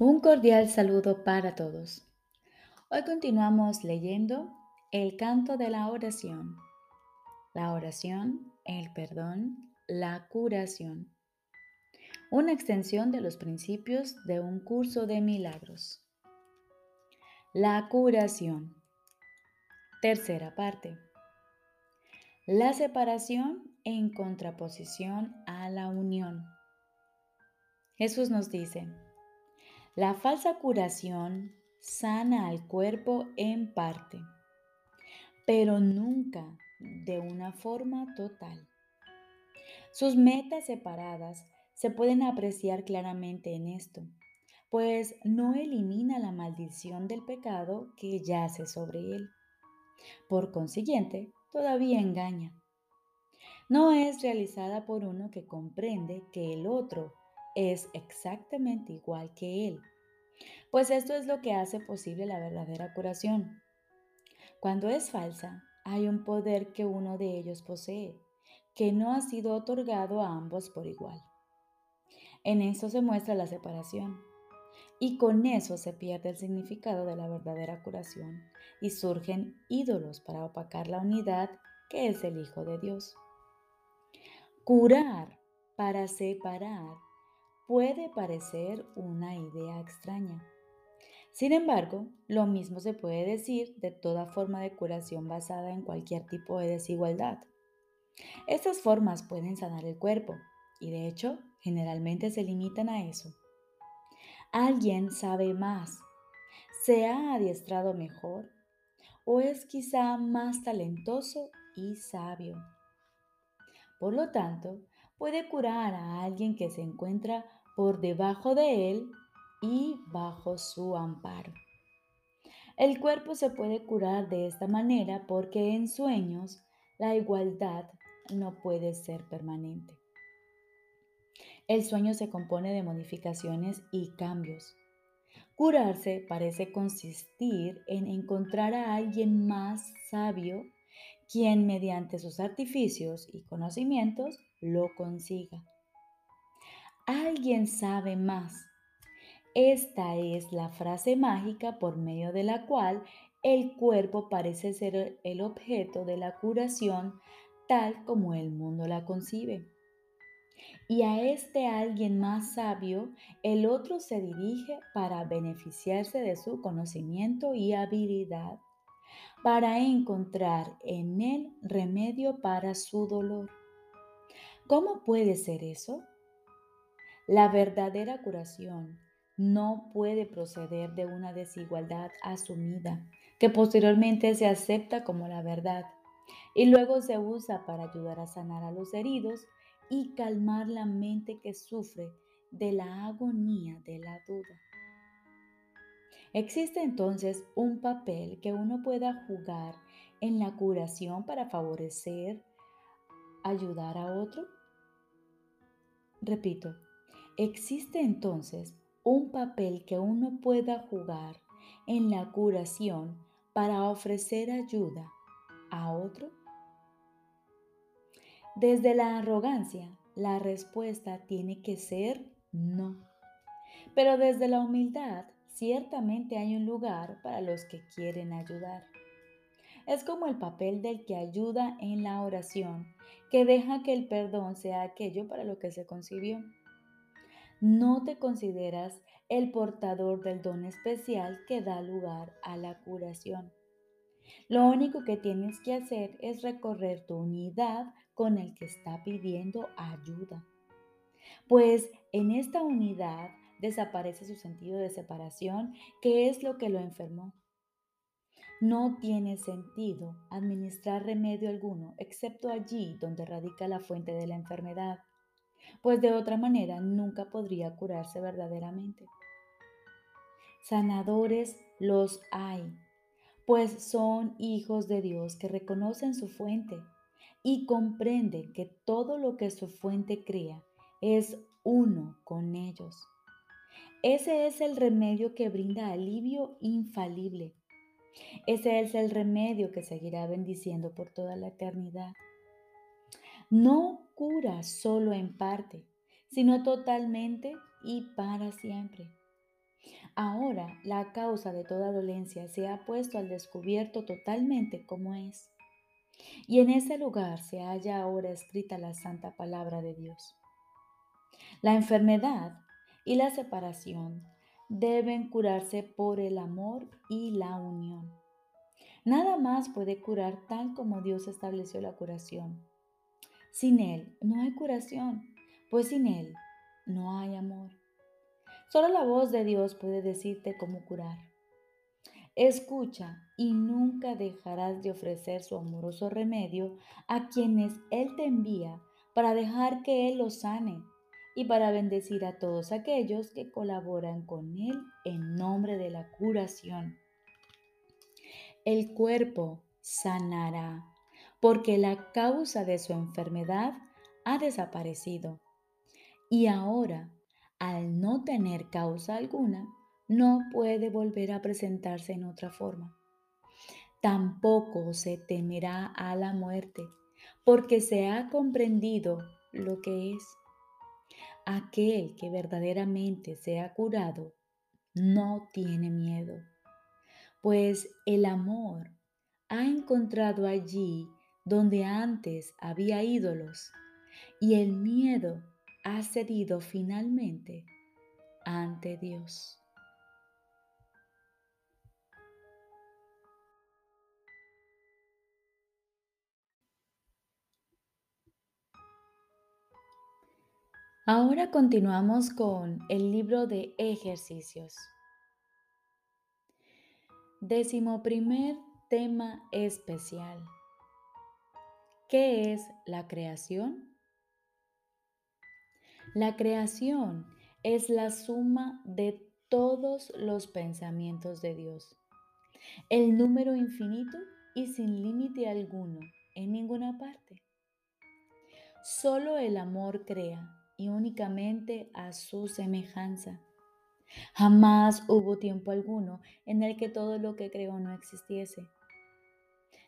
Un cordial saludo para todos. Hoy continuamos leyendo el canto de la oración. La oración, el perdón, la curación. Una extensión de los principios de un curso de milagros. La curación. Tercera parte. La separación en contraposición a la unión. Jesús nos dice, la falsa curación sana al cuerpo en parte, pero nunca de una forma total. Sus metas separadas se pueden apreciar claramente en esto, pues no elimina la maldición del pecado que yace sobre él. Por consiguiente, todavía engaña. No es realizada por uno que comprende que el otro es exactamente igual que Él. Pues esto es lo que hace posible la verdadera curación. Cuando es falsa, hay un poder que uno de ellos posee, que no ha sido otorgado a ambos por igual. En eso se muestra la separación. Y con eso se pierde el significado de la verdadera curación y surgen ídolos para opacar la unidad que es el Hijo de Dios. Curar para separar puede parecer una idea extraña. Sin embargo, lo mismo se puede decir de toda forma de curación basada en cualquier tipo de desigualdad. Estas formas pueden sanar el cuerpo y de hecho generalmente se limitan a eso. Alguien sabe más, se ha adiestrado mejor o es quizá más talentoso y sabio. Por lo tanto, puede curar a alguien que se encuentra por debajo de él y bajo su amparo. El cuerpo se puede curar de esta manera porque en sueños la igualdad no puede ser permanente. El sueño se compone de modificaciones y cambios. Curarse parece consistir en encontrar a alguien más sabio quien mediante sus artificios y conocimientos lo consiga. Alguien sabe más. Esta es la frase mágica por medio de la cual el cuerpo parece ser el objeto de la curación tal como el mundo la concibe. Y a este alguien más sabio, el otro se dirige para beneficiarse de su conocimiento y habilidad, para encontrar en él remedio para su dolor. ¿Cómo puede ser eso? La verdadera curación no puede proceder de una desigualdad asumida, que posteriormente se acepta como la verdad y luego se usa para ayudar a sanar a los heridos y calmar la mente que sufre de la agonía de la duda. ¿Existe entonces un papel que uno pueda jugar en la curación para favorecer, ayudar a otro? Repito, ¿Existe entonces un papel que uno pueda jugar en la curación para ofrecer ayuda a otro? Desde la arrogancia, la respuesta tiene que ser no. Pero desde la humildad, ciertamente hay un lugar para los que quieren ayudar. Es como el papel del que ayuda en la oración, que deja que el perdón sea aquello para lo que se concibió no te consideras el portador del don especial que da lugar a la curación. Lo único que tienes que hacer es recorrer tu unidad con el que está pidiendo ayuda. Pues en esta unidad desaparece su sentido de separación, que es lo que lo enfermó. No tiene sentido administrar remedio alguno, excepto allí donde radica la fuente de la enfermedad pues de otra manera nunca podría curarse verdaderamente. Sanadores los hay, pues son hijos de Dios que reconocen su fuente y comprenden que todo lo que su fuente crea es uno con ellos. Ese es el remedio que brinda alivio infalible. Ese es el remedio que seguirá bendiciendo por toda la eternidad. No cura solo en parte, sino totalmente y para siempre. Ahora la causa de toda dolencia se ha puesto al descubierto totalmente como es. Y en ese lugar se halla ahora escrita la santa palabra de Dios. La enfermedad y la separación deben curarse por el amor y la unión. Nada más puede curar tal como Dios estableció la curación. Sin Él no hay curación, pues sin Él no hay amor. Solo la voz de Dios puede decirte cómo curar. Escucha y nunca dejarás de ofrecer su amoroso remedio a quienes Él te envía para dejar que Él los sane y para bendecir a todos aquellos que colaboran con Él en nombre de la curación. El cuerpo sanará porque la causa de su enfermedad ha desaparecido y ahora, al no tener causa alguna, no puede volver a presentarse en otra forma. Tampoco se temerá a la muerte, porque se ha comprendido lo que es. Aquel que verdaderamente se ha curado no tiene miedo, pues el amor ha encontrado allí donde antes había ídolos y el miedo ha cedido finalmente ante Dios. Ahora continuamos con el libro de ejercicios. Décimo primer tema especial. ¿Qué es la creación? La creación es la suma de todos los pensamientos de Dios. El número infinito y sin límite alguno en ninguna parte. Solo el amor crea y únicamente a su semejanza. Jamás hubo tiempo alguno en el que todo lo que creó no existiese,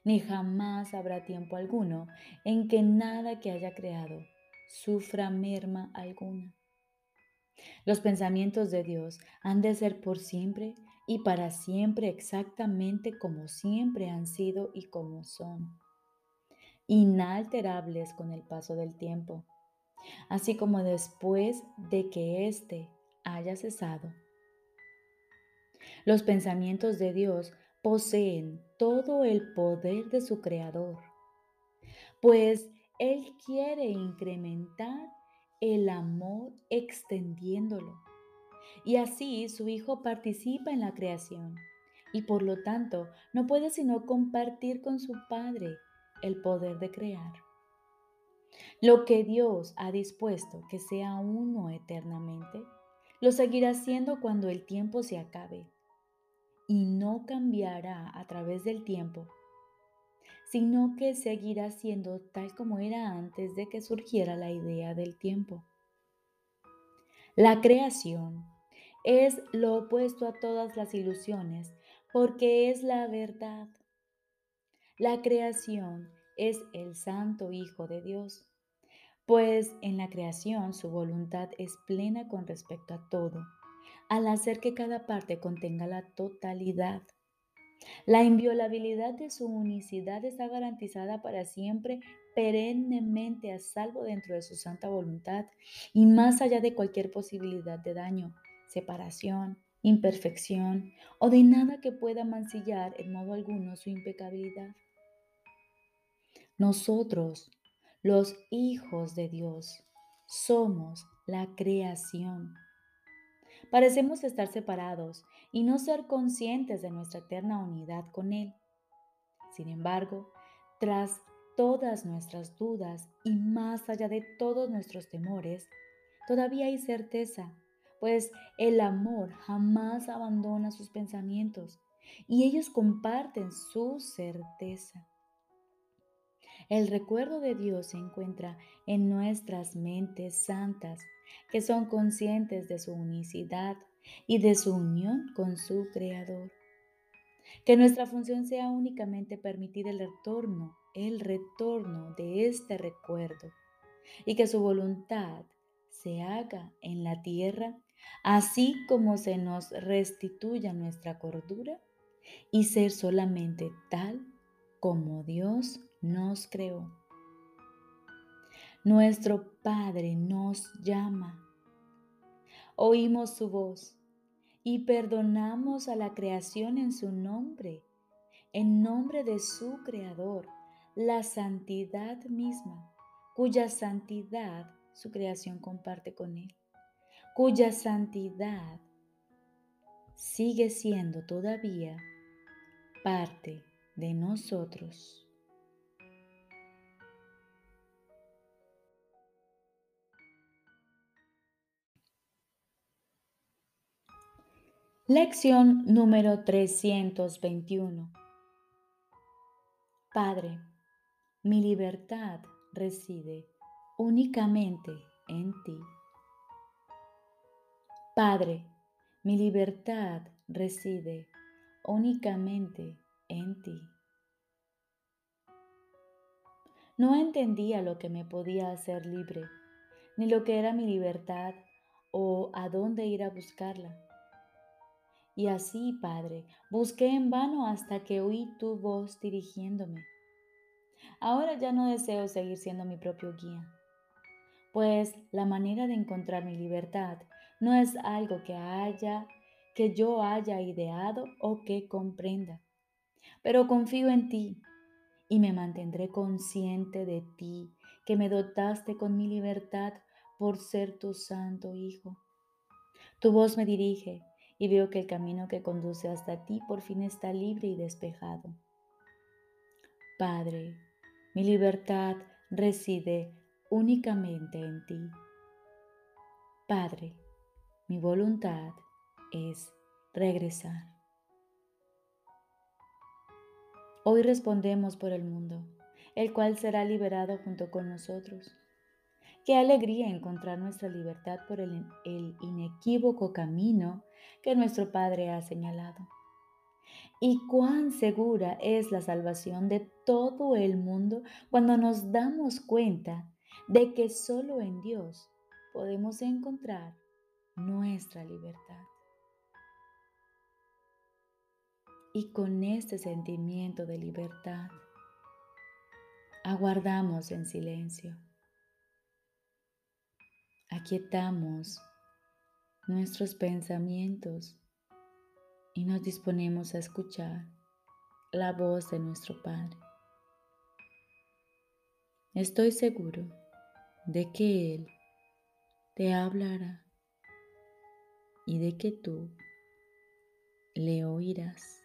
ni jamás habrá tiempo alguno en que nada que haya creado sufra merma alguna. Los pensamientos de Dios han de ser por siempre y para siempre exactamente como siempre han sido y como son, inalterables con el paso del tiempo así como después de que éste haya cesado. Los pensamientos de Dios poseen todo el poder de su Creador, pues Él quiere incrementar el amor extendiéndolo. Y así su Hijo participa en la creación y por lo tanto no puede sino compartir con su Padre el poder de crear. Lo que Dios ha dispuesto que sea uno eternamente, lo seguirá siendo cuando el tiempo se acabe y no cambiará a través del tiempo, sino que seguirá siendo tal como era antes de que surgiera la idea del tiempo. La creación es lo opuesto a todas las ilusiones porque es la verdad. La creación es el Santo Hijo de Dios pues en la creación su voluntad es plena con respecto a todo, al hacer que cada parte contenga la totalidad. La inviolabilidad de su unicidad está garantizada para siempre, perennemente a salvo dentro de su santa voluntad y más allá de cualquier posibilidad de daño, separación, imperfección o de nada que pueda mancillar en modo alguno su impecabilidad. Nosotros, los hijos de Dios. Somos la creación. Parecemos estar separados y no ser conscientes de nuestra eterna unidad con Él. Sin embargo, tras todas nuestras dudas y más allá de todos nuestros temores, todavía hay certeza, pues el amor jamás abandona sus pensamientos y ellos comparten su certeza. El recuerdo de Dios se encuentra en nuestras mentes santas, que son conscientes de su unicidad y de su unión con su Creador. Que nuestra función sea únicamente permitir el retorno, el retorno de este recuerdo, y que su voluntad se haga en la tierra así como se nos restituya nuestra cordura y ser solamente tal como Dios nos creó. Nuestro Padre nos llama. Oímos su voz y perdonamos a la creación en su nombre, en nombre de su Creador, la santidad misma, cuya santidad su creación comparte con Él, cuya santidad sigue siendo todavía parte de nosotros. Lección número 321. Padre, mi libertad reside únicamente en ti. Padre, mi libertad reside únicamente en ti. No entendía lo que me podía hacer libre, ni lo que era mi libertad o a dónde ir a buscarla. Y así, Padre, busqué en vano hasta que oí tu voz dirigiéndome. Ahora ya no deseo seguir siendo mi propio guía, pues la manera de encontrar mi libertad no es algo que haya, que yo haya ideado o que comprenda. Pero confío en ti y me mantendré consciente de ti, que me dotaste con mi libertad por ser tu santo Hijo. Tu voz me dirige y veo que el camino que conduce hasta ti por fin está libre y despejado. Padre, mi libertad reside únicamente en ti. Padre, mi voluntad es regresar. Hoy respondemos por el mundo, el cual será liberado junto con nosotros. Qué alegría encontrar nuestra libertad por el, inequívoco camino que nuestro Padre ha señalado. Y cuán segura es la salvación de todo el mundo cuando nos damos cuenta de que solo en Dios podemos encontrar nuestra libertad. Y con este sentimiento de libertad, aguardamos en silencio. Aquietamos nuestros pensamientos y nos disponemos a escuchar la voz de nuestro Padre. Estoy seguro de que Él te hablará y de que tú le oirás.